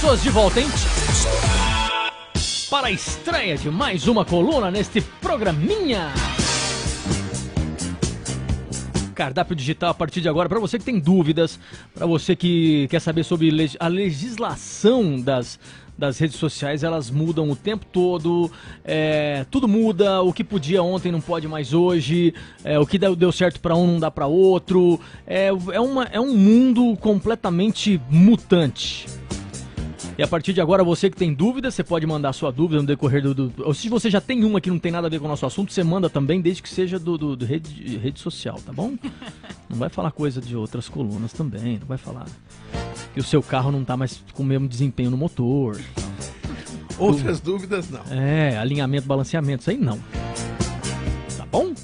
pessoas de volta, hein? Para a estreia de mais uma coluna neste programinha. Cardápio digital a partir de agora, para você que tem dúvidas, para você que quer saber sobre a legislação das, das redes sociais, elas mudam o tempo todo, é, tudo muda, o que podia ontem não pode mais hoje, é, o que deu, deu certo para um não dá para outro, é, é, uma, é um mundo completamente mutante. E a partir de agora, você que tem dúvida, você pode mandar sua dúvida no decorrer do, do- Ou se você já tem uma que não tem nada a ver com o nosso assunto, você manda também, desde que seja do, do- do rede, rede social, tá bom? Não vai falar coisa de outras colunas também, não vai falar que o seu carro não tá mais com o mesmo desempenho no motor. Outras dúvidas, não. É, alinhamento, balanceamento, isso aí não. Tá bom?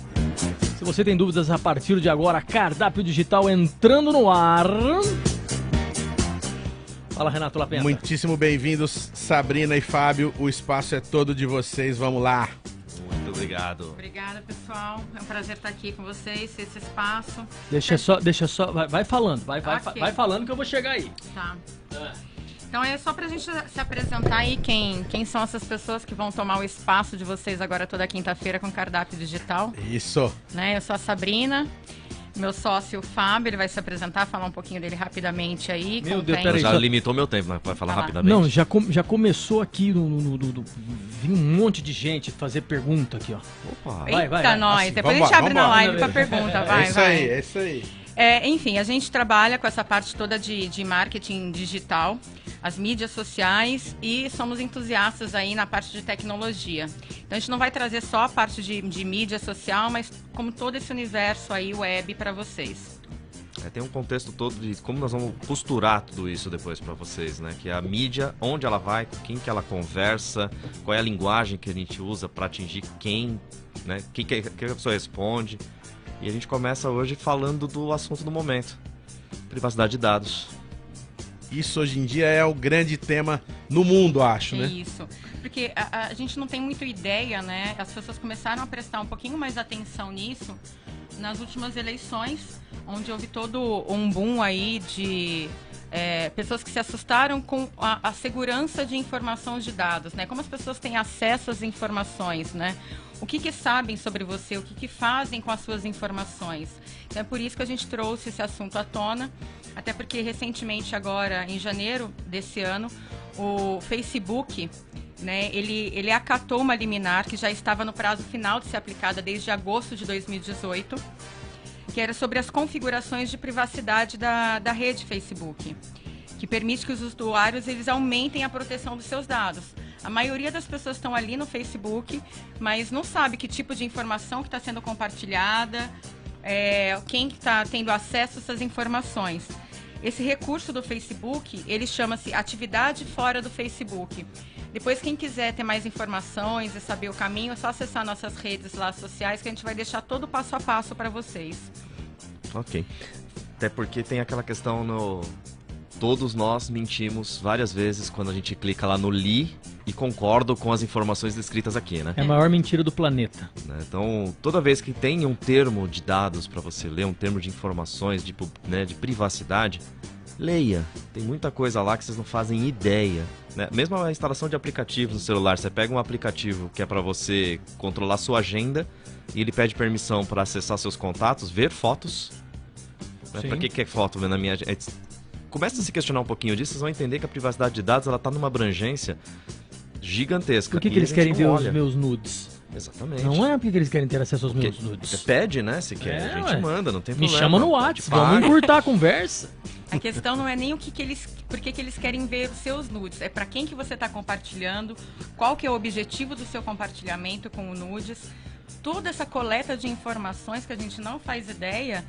Se você tem dúvidas a partir de agora, cardápio digital entrando no ar. Fala, Renato Lapenta. Muitíssimo bem-vindos, Sabrina e Fábio. O espaço é todo de vocês. Vamos lá. Muito obrigado. Obrigada, pessoal. É um prazer estar aqui com vocês, esse espaço. Deixa só, deixa só, vai, vai falando, vai, vai, Ok. vai falando que eu vou chegar aí. Tá. Então é só pra gente se apresentar aí quem, quem são essas pessoas que vão tomar o espaço de vocês agora toda quinta-feira com cardápio digital. Isso. Né? Eu sou a Sabrina, meu sócio o Fábio, ele vai se apresentar, falar um pouquinho dele rapidamente aí. Meu Deus, peraí. Já limitou meu tempo, mas pode falar Vai lá. rapidamente. Não, já, com- já começou aqui no, no, no- no- Vim um monte de gente fazer pergunta aqui, ó. Opa. Vai, vai, Eita, vai. nós. Assim, Depois a gente abre na live pra pergunta, vai, é isso vai. aí, é isso aí. É, enfim, a gente trabalha com essa parte toda de, de marketing digital, as mídias sociais e somos entusiastas aí na parte de tecnologia. Então a gente não vai trazer só a parte de, de mídia social, mas como todo esse universo aí web para vocês. É, tem um contexto todo de como nós vamos costurar tudo isso depois pra vocês, né? Que é a mídia, onde ela vai, com quem que ela conversa, qual é a linguagem que a gente usa pra atingir quem, né? Que, que a pessoa responde. E a gente começa hoje falando do assunto do momento. Privacidade de dados. Isso hoje em dia é o grande tema no mundo, acho, né? Isso. Porque a, a gente não tem muita ideia, né? As pessoas começaram a prestar um pouquinho mais atenção nisso nas últimas eleições, onde houve todo um boom aí de é, pessoas que se assustaram com a, a segurança de informação de dados, né? Como as pessoas têm acesso às informações, né? O que, que sabem sobre você, o que, que fazem com as suas informações. Então é por isso que a gente trouxe esse assunto à tona, até porque recentemente, agora em janeiro desse ano, o Facebook né, ele, ele acatou uma liminar que já estava no prazo final de ser aplicada desde agosto de 2018, que era sobre as configurações de privacidade da, da rede Facebook, que permite que os usuários eles aumentem a proteção dos seus dados. A maioria das pessoas estão ali no Facebook, mas não sabe que tipo de informação que está sendo compartilhada, é, quem está tendo acesso a essas informações. Esse recurso do Facebook, ele chama-se Atividade Fora do Facebook. Depois, quem quiser ter mais informações e saber o caminho, é só acessar nossas redes lá sociais que a gente vai deixar todo o passo a passo para vocês. Ok. Até porque tem aquela questão no. Todos nós mentimos várias vezes quando a gente clica lá no li e concordo com as informações descritas aqui, né? É a maior mentira do planeta. Né? Então, toda vez que tem um termo de dados para você ler, um termo de informações, de, né, de privacidade, leia. Tem muita coisa lá que vocês não fazem ideia. Né? Mesmo a instalação de aplicativos no celular, você pega um aplicativo que é para você controlar sua agenda e ele pede permissão para acessar seus contatos, ver fotos. Né? Para que, que é foto né, na minha agenda? Começa a se questionar um pouquinho disso, vocês vão entender que a privacidade de dados ela tá numa abrangência gigantesca. Por que, que eles querem ver olha. os meus nudes? Exatamente. Não é porque eles querem ter acesso aos Porque meus nudes. Pede, né? Se quer. É, a gente ué. manda, não tem Me problema. chama no WhatsApp, vamos encurtar a conversa. A questão não é nem o que, que eles, por que, eles querem ver os seus nudes, é para quem que você está compartilhando, qual que é o objetivo do seu compartilhamento com o nudes. Toda essa coleta de informações que a gente não faz ideia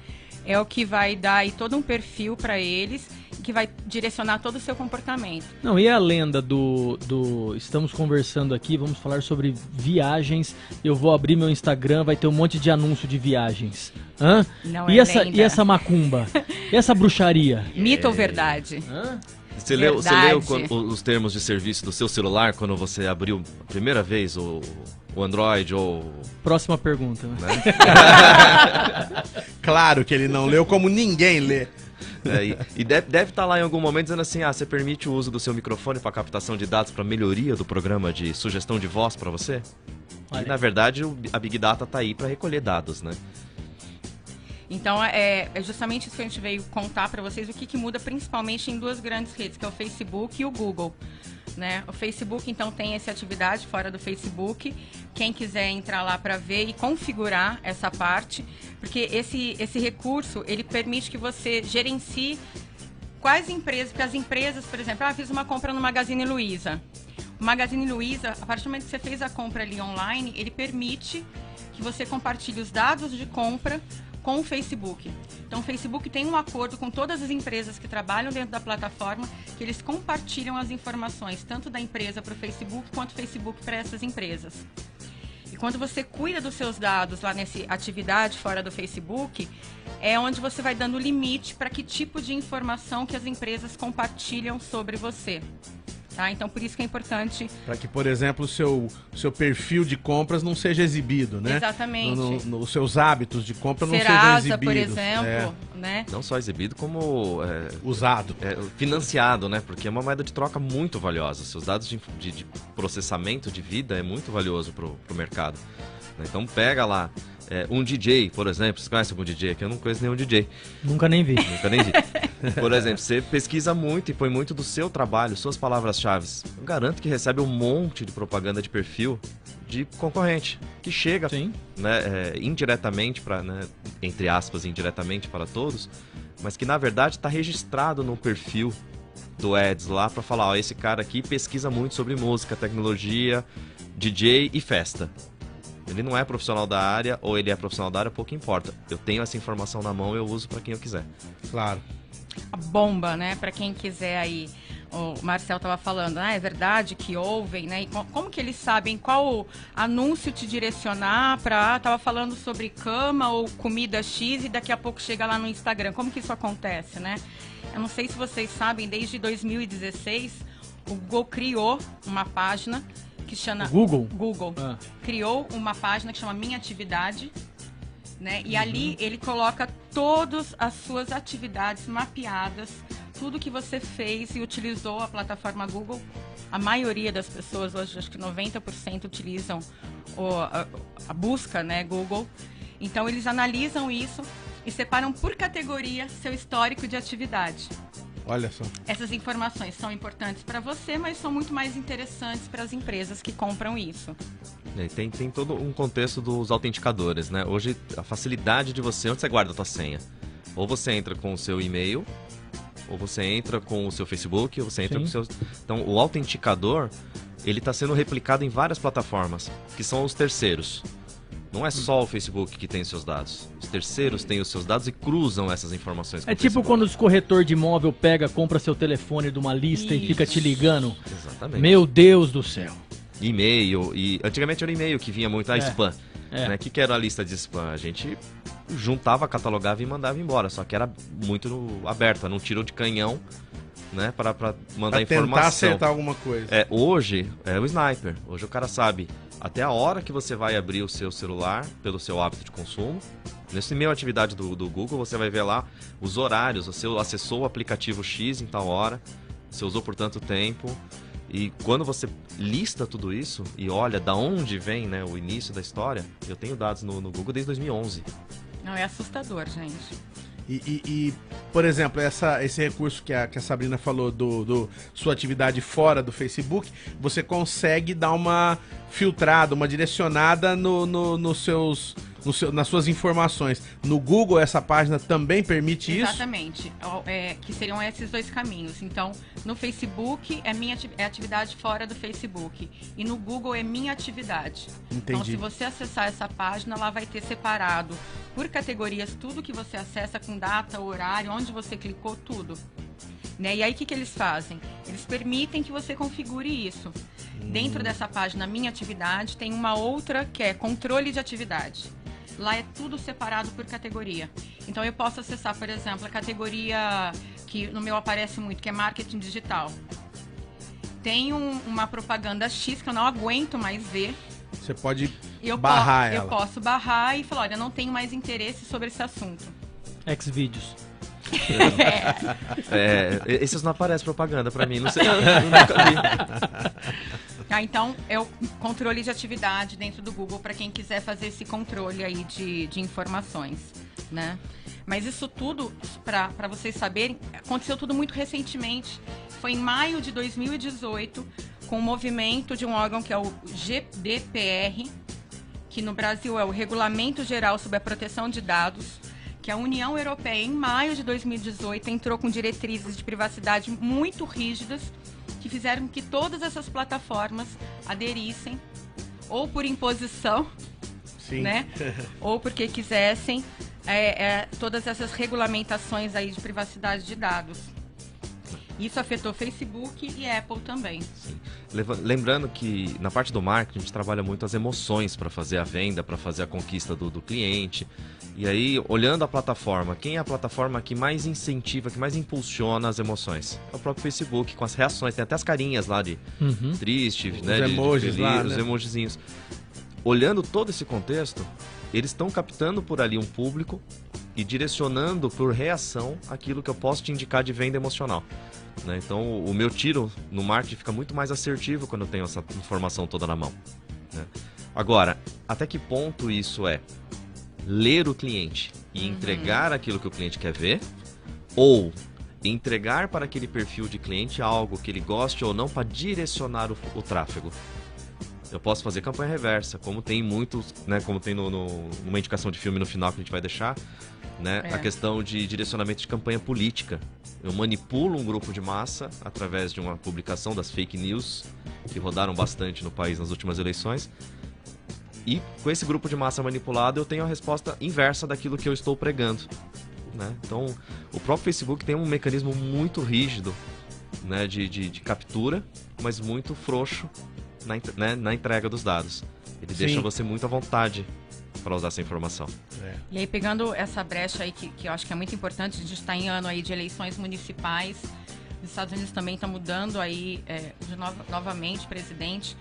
é o que vai dar aí todo um perfil para eles que vai direcionar todo o seu comportamento. Não, e a lenda do, do. Estamos conversando aqui, vamos falar sobre viagens. Eu vou abrir meu Instagram, vai ter um monte de anúncio de viagens. Hã? Não e, é essa, lenda. e essa macumba? e essa bruxaria? Mito ou verdade? Hã? Você leu, você leu os termos de serviço do seu celular quando você abriu a primeira vez o, o Android ou. Próxima pergunta. né? Né? Claro que ele não leu como ninguém lê. É, e e deve, estar lá em algum momento dizendo assim: ah, você permite o uso do seu microfone para captação de dados para melhoria do programa de sugestão de voz para você? Olha E na verdade a Big Data tá aí para recolher dados, né? Então, é, é justamente isso que a gente veio contar para vocês, o que, que muda principalmente em duas grandes redes, que é o Facebook e o Google. Né? O Facebook, então, tem essa atividade fora do Facebook. Quem quiser entrar lá para ver e configurar essa parte, porque esse, esse recurso, ele permite que você gerencie quais empresas, porque as empresas, por exemplo, ah, fiz uma compra no Magazine Luiza. O Magazine Luiza, a partir do momento que você fez a compra ali online, ele permite que você compartilhe os dados de compra com o Facebook. Então, o Facebook tem um acordo com todas as empresas que trabalham dentro da plataforma, que eles compartilham as informações, tanto da empresa para o Facebook, quanto o Facebook para essas empresas. Quando você cuida dos seus dados lá nessa atividade fora do Facebook, é onde você vai dando limite para que tipo de informação que as empresas compartilham sobre você. Tá? Então, por isso que é importante. Para que, por exemplo, o seu, o seu perfil de compras não seja exibido, né? Exatamente. No- no- os seus hábitos de compra não sejam Serasa, exibidos. por exemplo, É, né? Não só exibido, como é, usado. é, financiado, né? Porque é uma moeda de troca muito valiosa. Seus dados de, de- de processamento de vida é muito valioso pro, pro mercado. né? Então pega lá é, um DJ, por exemplo. Vocês conhecem algum DJ aqui? Eu não conheço nenhum DJ. Nunca nem vi. Nunca nem vi. Por exemplo, você pesquisa muito e põe muito do seu trabalho, suas palavras-chave. Eu garanto que recebe um monte de propaganda de perfil de concorrente que chega Sim. né, é, indiretamente para, né, entre aspas, indiretamente para todos, mas que na verdade está registrado no perfil do Eds lá para falar, ó, esse cara aqui pesquisa muito sobre música, tecnologia, DJ e festa. Ele não é profissional da área ou ele é profissional da área, pouco importa. Eu tenho essa informação na mão, eu uso para quem eu quiser. Claro. A bomba, né? Para quem quiser aí. O Marcel estava falando, ah, é verdade que ouvem, né? E co- como que eles sabem qual anúncio te direcionar para? Tava falando sobre cama ou comida X e daqui a pouco chega lá no Instagram. Como que isso acontece, né? Eu não sei se vocês sabem, desde 2016 o Google criou uma página que chama Google? Google Ah. criou uma página que chama Minha Atividade, né? E ali ele coloca todas as suas atividades mapeadas, tudo que você fez e utilizou a plataforma Google. A maioria das pessoas, hoje acho que 90% utilizam o- a, a busca, né, Google. Então eles analisam isso e separam por categoria seu histórico de atividade. Olha só. Essas informações são importantes para você, mas são muito mais interessantes para as empresas que compram isso. E tem, tem todo um contexto dos autenticadores, né? Hoje, a facilidade de você... Onde você guarda a tua senha? Ou você entra com o seu e-mail, ou você entra com o seu Facebook, ou você entra Sim. com o seu... Então, o autenticador, ele está sendo replicado em várias plataformas, que são os terceiros. Não é só o Facebook que tem os seus dados. Os terceiros têm os seus dados e cruzam essas informações com É o tipo Facebook. quando os corretor de imóvel pega, compra seu telefone de uma lista e fica te ligando. Exatamente. Meu Deus do céu. E-mail, e antigamente era e-mail que vinha muito, ah, É. spam. É. Né? O que, que era a lista de spam? A gente juntava, catalogava e mandava embora, só que era muito aberta, não tirou de canhão, né, para pra mandar Pra tentar informação. acertar alguma coisa. É, hoje é o sniper. Hoje o cara sabe até a hora que você vai abrir o seu celular pelo seu hábito de consumo. Nesse meio atividade do, do Google, você vai ver lá os horários. Você acessou o aplicativo X em tal hora, você usou por tanto tempo. E quando você lista tudo isso e olha da onde vem né, o início da história, eu tenho dados no, no Google desde 2011. Não, é assustador, gente. E, e- e, por exemplo, essa, esse recurso que a, que a Sabrina falou do, do sua atividade fora do Facebook, você consegue dar uma filtrada, uma direcionada no, no- nos seus, seu- nas suas informações. No Google, essa página também permite isso? Exatamente. Ó, é, que seriam esses dois caminhos. Então, no Facebook é minha é atividade fora do Facebook. E no Google é minha atividade. Então, Entendi. se você acessar essa página, lá vai ter separado por categorias tudo que você acessa com data, horário, onde você clicou, tudo. Né? E aí, o que, que eles fazem? Eles permitem que você configure isso. Dentro dessa página Minha Atividade, tem uma outra que é Controle de Atividade. Lá é tudo separado por categoria. Então, eu posso acessar, por exemplo, a categoria que no meu aparece muito, que é Marketing Digital. Tem um- uma propaganda X que eu não aguento mais ver. Você pode Eu, barrar po- ela. eu posso barrar e falar, olha, não tenho mais interesse sobre esse assunto. Xvideos. É, esses não aparecem propaganda pra mim, não sei. Eu nunca vi. Ah, então, é o controle de atividade dentro do Google para quem quiser fazer esse controle aí de, de informações, né? Mas isso tudo, para vocês saberem, aconteceu tudo muito recentemente. Foi em maio de 2018, com o movimento de um órgão que é o GDPR, que no Brasil é o Regulamento Geral sobre a Proteção de Dados, que a União Europeia, em maio de 2018, entrou com diretrizes de privacidade muito rígidas, que fizeram que todas essas plataformas aderissem, ou por imposição, Sim. né? ou porque quisessem é, é, todas essas regulamentações aí de privacidade de dados. Isso afetou Facebook e Apple também. Sim. Lembrando que na parte do marketing a gente trabalha muito as emoções para fazer a venda, para fazer a conquista do, do cliente. E aí, olhando a plataforma, quem é a plataforma que mais incentiva, que mais impulsiona as emoções? É o próprio Facebook, com as reações. Tem até as carinhas lá de Uhum. triste, né? de- de emojis lá, os né? emojizinhos. Olhando todo esse contexto, eles estão captando por ali um público e direcionando por reação aquilo que eu posso te indicar de venda emocional. né? Então, o- meu tiro no marketing fica muito mais assertivo quando eu tenho essa informação toda na mão. né? Agora, até que ponto isso é ler o cliente e entregar aquilo que o cliente quer ver ou entregar para aquele perfil de cliente algo que ele goste ou não para direcionar o, o tráfego. Eu posso fazer campanha reversa, como tem muitos, né, como tem no, no- numa indicação de filme no final que a gente vai deixar, né, É. a questão de direcionamento de campanha política. Eu manipulo um grupo de massa através de uma publicação das fake news que rodaram bastante no país nas últimas eleições. E com esse grupo de massa manipulado, eu tenho a resposta inversa daquilo que eu estou pregando. Né? Então, o próprio Facebook tem um mecanismo muito rígido né, de, de, de captura, mas muito frouxo na, né, na entrega dos dados. Ele Sim. deixa você muito à vontade para usar essa informação. É. E aí, pegando essa brecha aí, que, que eu acho que é muito importante, a gente está em ano aí de eleições municipais, os Estados Unidos também estão mudando aí é, de nova- novamente presidente.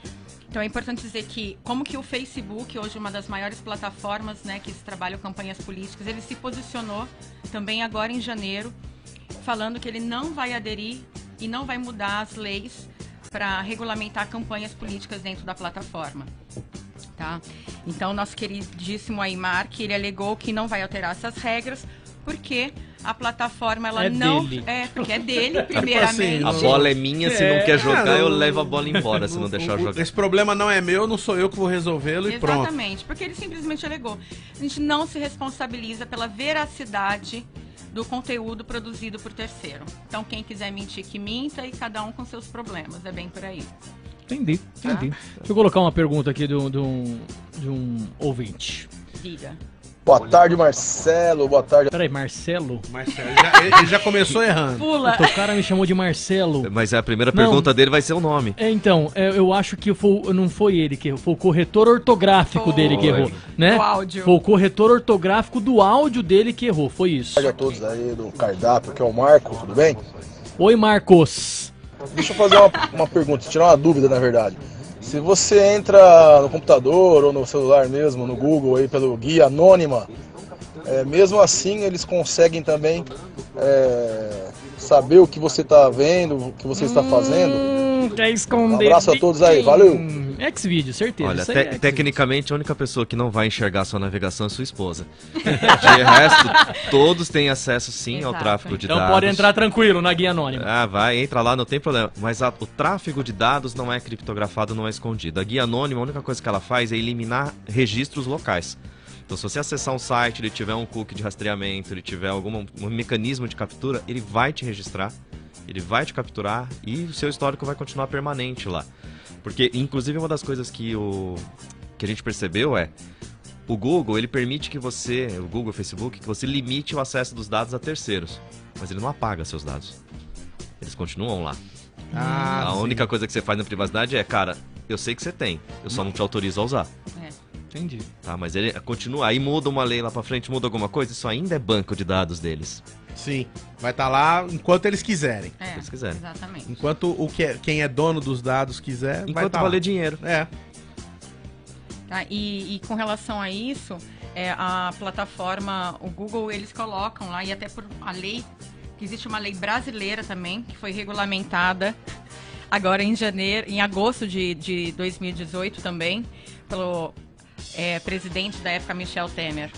Então é importante dizer que, como que o Facebook, hoje uma das maiores plataformas né, que trabalham campanhas políticas, ele se posicionou também agora em janeiro, falando que ele não vai aderir e não vai mudar as leis para regulamentar campanhas políticas dentro da plataforma. Tá? Então, nosso queridíssimo aí, Mark, ele alegou que não vai alterar essas regras, porque a plataforma ela É não. dele. É, porque é dele, primeiramente. assim, A Não. bola é minha, se É, não quer jogar, cara, eu o- levo a bola embora, se não deixar o- jogar. Esse problema não é meu, não sou eu que vou resolvê-lo e pronto. Exatamente, porque ele simplesmente alegou. A gente não se responsabiliza pela veracidade do conteúdo produzido por terceiro. Então, quem quiser mentir, que minta e cada um com seus problemas. É bem por aí. Entendi, entendi. Deixa eu colocar uma pergunta aqui de um, de um, de um ouvinte. Diga. Boa tarde, Marcelo. Boa tarde. Peraí, Marcelo? Marcelo, ele já, ele já começou errando. Pula! O cara me chamou de Marcelo. Mas a primeira Não. pergunta dele vai ser o nome. É, então, é, eu acho que foi, não foi ele que errou, foi o corretor ortográfico Foi. dele que errou, né? Do áudio. Foi o corretor ortográfico do áudio dele que errou, foi isso. Boa tarde a todos aí do cardápio, que é o Marco, tudo bem? Oi, Marcos. Deixa eu fazer uma, uma pergunta, tirar uma dúvida na verdade. Se você entra no computador ou no celular mesmo, no Google aí pelo guia anônima, é, mesmo assim eles conseguem também é, saber o que você está vendo, o que você está fazendo. Hum, quer esconder. Um abraço a todos aí, valeu. Xvideo, certeza. Olha, te- é tecnicamente a única pessoa que não vai enxergar sua navegação é sua esposa. De resto, todos têm acesso sim ao Exato. tráfego de Então dados. pode entrar tranquilo na guia anônima. Ah, vai, entra lá, não tem problema. Mas a- o tráfego de dados não é criptografado, não é escondido. A guia anônima, a única coisa que ela faz é eliminar registros locais. Então, se você acessar um site, ele tiver um cookie de rastreamento, ele tiver algum um mecanismo de captura, ele vai te registrar, ele vai te capturar e o seu histórico vai continuar permanente lá. Porque, inclusive, uma das coisas que, o, que a gente percebeu é o Google, ele permite que você, o Google, o Facebook, que você limite o acesso dos dados a terceiros. Mas ele não apaga seus dados. Eles continuam lá. Ah, a sim. única coisa que você faz na privacidade é, cara, eu sei que você tem, eu só não te autorizo a usar. É. Entendi. Tá, mas ele continua, aí muda uma lei lá pra frente, muda alguma coisa, isso ainda é banco de dados deles. Sim. Vai estar lá enquanto eles quiserem. É, eles quiserem. Exatamente. Enquanto o que é- quem é dono dos dados quiser, vai Enquanto tá valer lá. dinheiro. É. Tá? E, e com relação a isso, é, a plataforma, o Google, eles colocam lá, e até por a lei, que existe uma lei brasileira também, que foi regulamentada agora em janeiro, em agosto de, de 2018 também, pelo é, presidente da época, Michel Temer.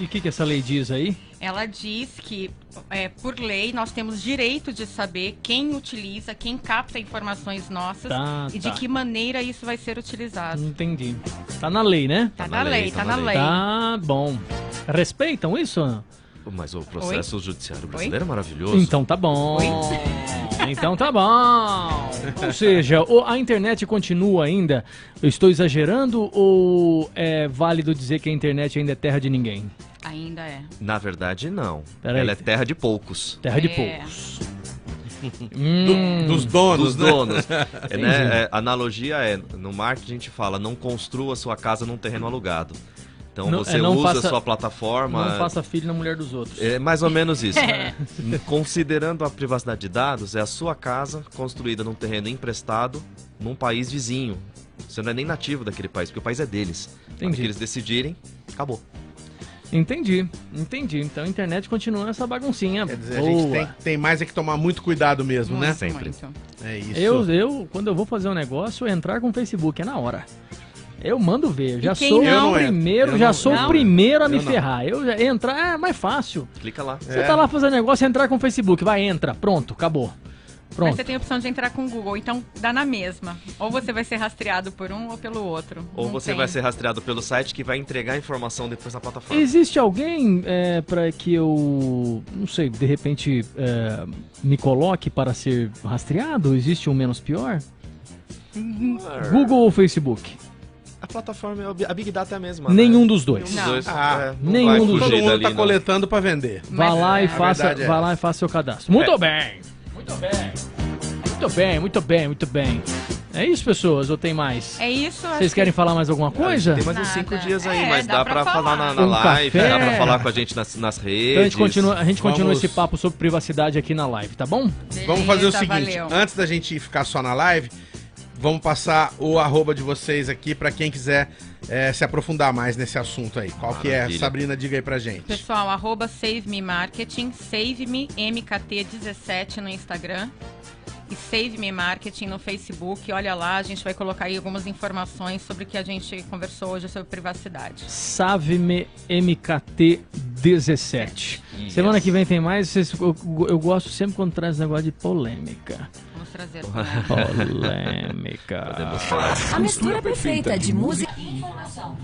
E o que, que essa lei diz aí? Ela diz que, é, por lei, nós temos direito de saber quem utiliza, quem capta informações nossas Tá, e tá. de que maneira isso vai ser utilizado. Entendi. Tá na lei, né? Tá, na lei, tá na lei. Tá bom. Respeitam isso? Mas o processo judiciário brasileiro é maravilhoso. Então tá bom. Oi? Então tá bom. Ou seja, a internet continua ainda. Eu estou exagerando ou é válido dizer que a internet ainda é terra de ninguém? Ainda é. Na verdade, não. Peraí. Ela é terra de poucos. Terra de É. poucos. Do- Hum, dos donos, Dos né? donos. É, né, é, a analogia é, no marketing a gente fala, não construa sua casa num terreno alugado. Então Não- você é, não usa faça- a sua plataforma. não faça filho na mulher dos outros. É mais ou menos isso. Considerando a privacidade de dados, é a sua casa construída num terreno emprestado num país vizinho. Você não é nem nativo daquele país, porque o país é deles. Entendi. que eles decidirem, acabou. Entendi, entendi. Então a internet continua essa baguncinha. Quer dizer, a gente Boa. tem, tem mais é que tomar muito cuidado mesmo, né? Muito, Sempre. muito. É isso. Eu, eu, quando eu vou fazer um negócio, eu entrar com o Facebook, é na hora. Eu mando ver, já sou não? Eu o entro. primeiro, já não- sou não. o primeiro a me Eu ferrar. Eu já- entrar é mais fácil. Clica lá. Você É. tá lá fazendo negócio, entrar com o Facebook, vai, entra, pronto, acabou. Mas Pronto. você tem a opção de entrar com o Google, então dá na mesma. Ou você vai ser rastreado por um ou pelo outro. Ou Não você tem. vai ser rastreado pelo site que vai entregar a informação depois na plataforma. Existe alguém é, para que eu, não sei, de repente é, me coloque para ser rastreado? Existe um menos pior? Google ou Facebook? A plataforma, a Big Data é a mesma. Nenhum né? dos dois. Nenhum dos Não. dois. Ah, é, não nenhum vai dos fugir Todo mundo tá não. coletando pra vender. Vá Mas lá é, e a faça, é vá lá essa. e faça seu cadastro. Muito É. bem, bem, muito bem, muito bem, muito bem. É isso, pessoas? Ou tem mais? É isso. acho Vocês que- querem falar mais alguma coisa? Tem mais uns cinco dias aí, É, mas dá dá, pra pra falar na, na Um live, café. dá pra falar com a gente nas, nas redes. Então a gente continua, a gente continua Vamos- esse papo sobre privacidade aqui na live, tá bom? Vamos fazer o seguinte, valeu. antes da gente ficar só na live, vamos passar o arroba de vocês aqui pra quem quiser é, se aprofundar mais nesse assunto aí. Qual que é? Maravilha. Sabrina, diga aí pra gente. Pessoal, arroba Save Me Marketing, Save Me MKT17 no Instagram e Save Me Marketing no Facebook. Olha lá, a gente vai colocar aí algumas informações sobre o que a gente conversou hoje sobre privacidade. Saveme MKT 17. Semana que vem tem mais. Eu, eu gosto sempre quando traz negócio de polêmica. Vamos trazer. Polêmica. A mistura perfeita de música e informação.